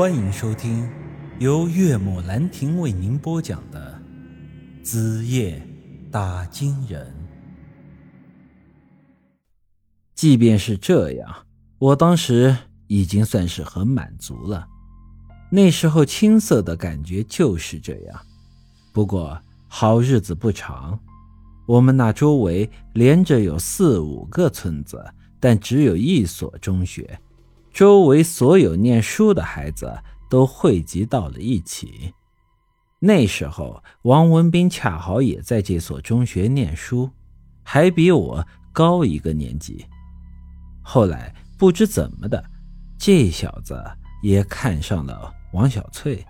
欢迎收听由岳母兰亭为您播讲的《子夜打金人》。即便是这样，我当时已经算是很满足了。那时候青涩的感觉就是这样。不过好日子不长，我们那周围连着有四五个村子，但只有一所中学。周围所有念书的孩子都汇集到了一起。那时候，王文斌恰好也在这所中学念书，还比我高一个年级。后来不知怎么的，这小子也看上了王小翠，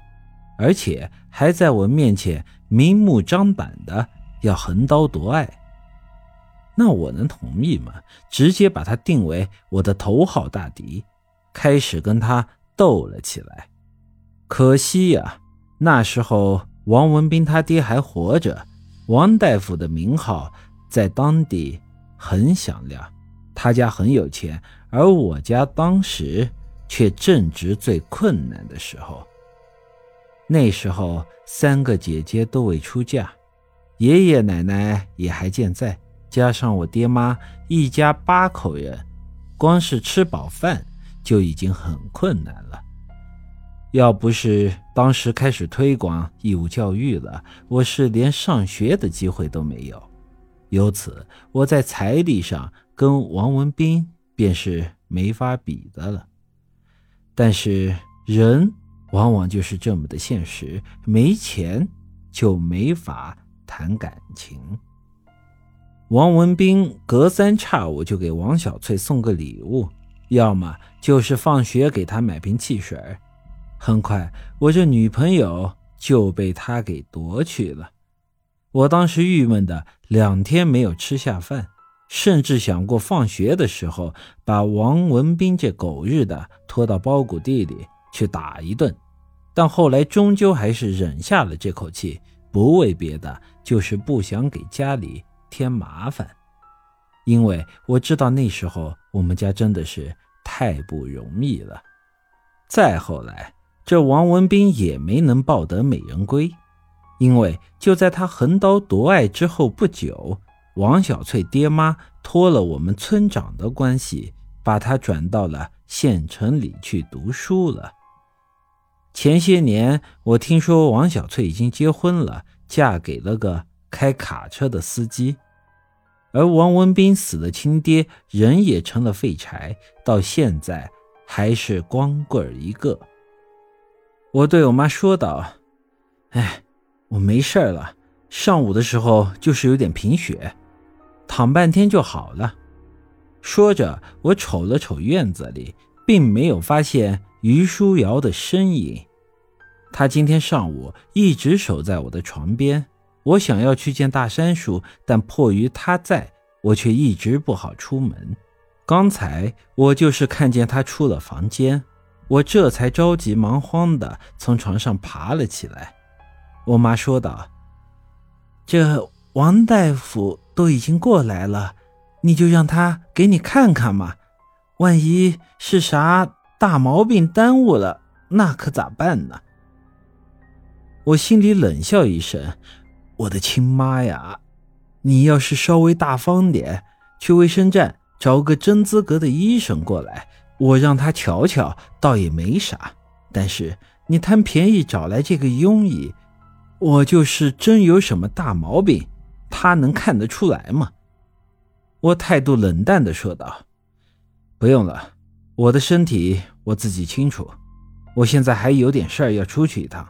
而且还在我面前明目张胆的要横刀夺爱。那我能同意吗？直接把他定为我的头号大敌。开始跟他斗了起来，可惜呀，那时候王文斌他爹还活着，王大夫的名号在当地很响亮，他家很有钱，而我家当时却正值最困难的时候。那时候三个姐姐都未出嫁，爷爷奶奶也还健在，加上我爹妈一家八口人，光是吃饱饭。就已经很困难了。要不是当时开始推广义务教育了，我是连上学的机会都没有。由此，我在财力上跟王文斌便是没法比的了。但是人往往就是这么的现实，没钱就没法谈感情。王文斌隔三差五就给王小翠送个礼物。要么就是放学给他买瓶汽水，很快我这女朋友就被他给夺去了。我当时郁闷的两天没有吃下饭，甚至想过放学的时候把王文斌这狗日的拖到包谷地里去打一顿，但后来终究还是忍下了这口气，不为别的，就是不想给家里添麻烦。因为我知道那时候我们家真的是太不容易了。再后来，这王文斌也没能抱得美人归，因为就在他横刀夺爱之后不久，王小翠爹妈托了我们村长的关系，把他转到了县城里去读书了。前些年，我听说王小翠已经结婚了，嫁给了个开卡车的司机。而王文斌死的，亲爹人也成了废柴，到现在还是光棍一个。我对我妈说道：“哎，我没事了，上午的时候就是有点贫血，躺半天就好了。”说着，我瞅了瞅院子里，并没有发现于书瑶的身影。她今天上午一直守在我的床边。我想要去见大山叔，但迫于他在，我却一直不好出门。刚才我就是看见他出了房间，我这才着急忙慌的从床上爬了起来。我妈说道：“这王大夫都已经过来了，你就让他给你看看嘛。万一是啥大毛病耽误了，那可咋办呢？”我心里冷笑一声。我的亲妈呀！你要是稍微大方点，去卫生站找个真资格的医生过来，我让他瞧瞧，倒也没啥。但是你贪便宜找来这个庸医，我就是真有什么大毛病，他能看得出来吗？我态度冷淡的说道：“不用了，我的身体我自己清楚。我现在还有点事儿要出去一趟。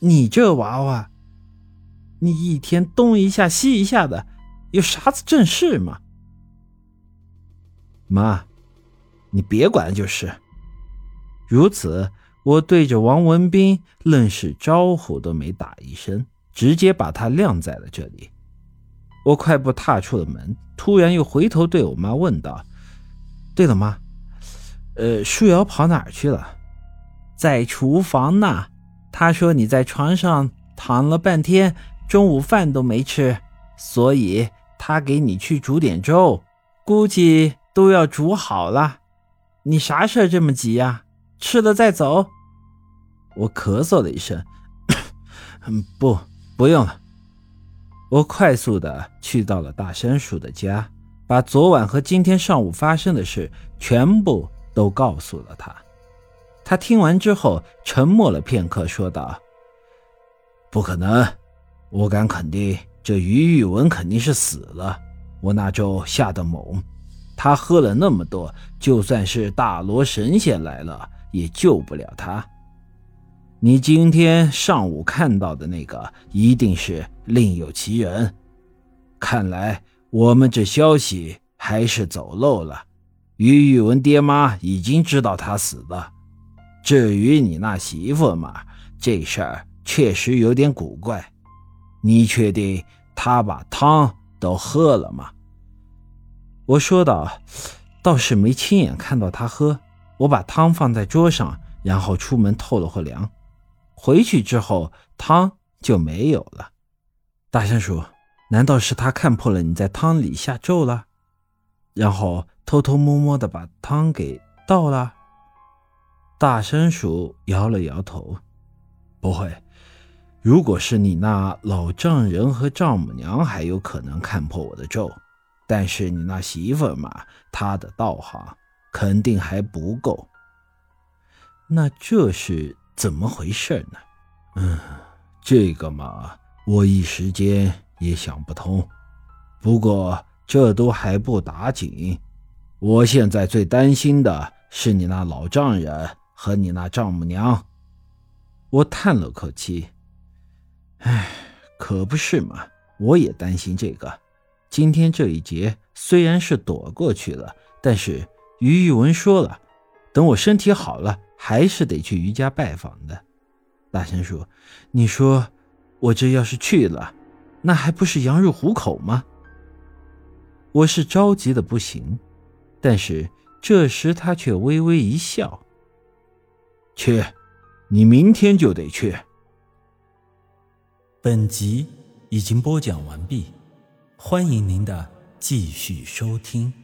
你这娃娃！”你一天东一下西一下的，有啥子正事吗？妈，你别管就是。如此，我对着王文斌愣是招呼都没打一声，直接把他晾在了这里。我快步踏出了门，突然又回头对我妈问道：“对了，妈，呃，舒瑶跑哪儿去了？在厨房呢。他说你在床上躺了半天。”中午饭都没吃，所以他给你去煮点粥，估计都要煮好了。你啥事这么急呀？吃了再走。我咳嗽了一声，嗯，不，不用了。我快速的去到了大山鼠的家，把昨晚和今天上午发生的事全部都告诉了他。他听完之后沉默了片刻，说道：“不可能，我敢肯定，这于玉文肯定是死了。我那咒下的猛，他喝了那么多，就算是大罗神仙来了，也救不了他。”你今天上午看到的那个一定是另有其人，看来我们这消息还是走漏了。于玉文爹妈已经知道他死了。至于你那媳妇嘛，这事儿确实有点古怪。你确定他把汤都喝了吗？我说道：“倒是没亲眼看到他喝。我把汤放在桌上，然后出门透了会凉。”回去之后，汤就没有了。大山鼠，难道是他看破了你在汤里下咒了，然后偷偷摸摸的把汤给倒了？大山鼠摇了摇头，不会。如果是你那老丈人和丈母娘，还有可能看破我的咒，但是你那媳妇嘛，她的道行肯定还不够。那这是？怎么回事呢？嗯，这个嘛，我一时间也想不通。不过这都还不打紧，我现在最担心的是你那老丈人和你那丈母娘。我叹了口气，唉，可不是嘛，我也担心这个。今天这一劫虽然是躲过去了，但是于玉文说了，等我身体好了。还是得去于家拜访的，大仙叔，你说我这要是去了，那还不是羊入虎口吗？我是着急的不行，但是这时他却微微一笑：“去，你明天就得去。”本集已经播讲完毕，欢迎您的继续收听。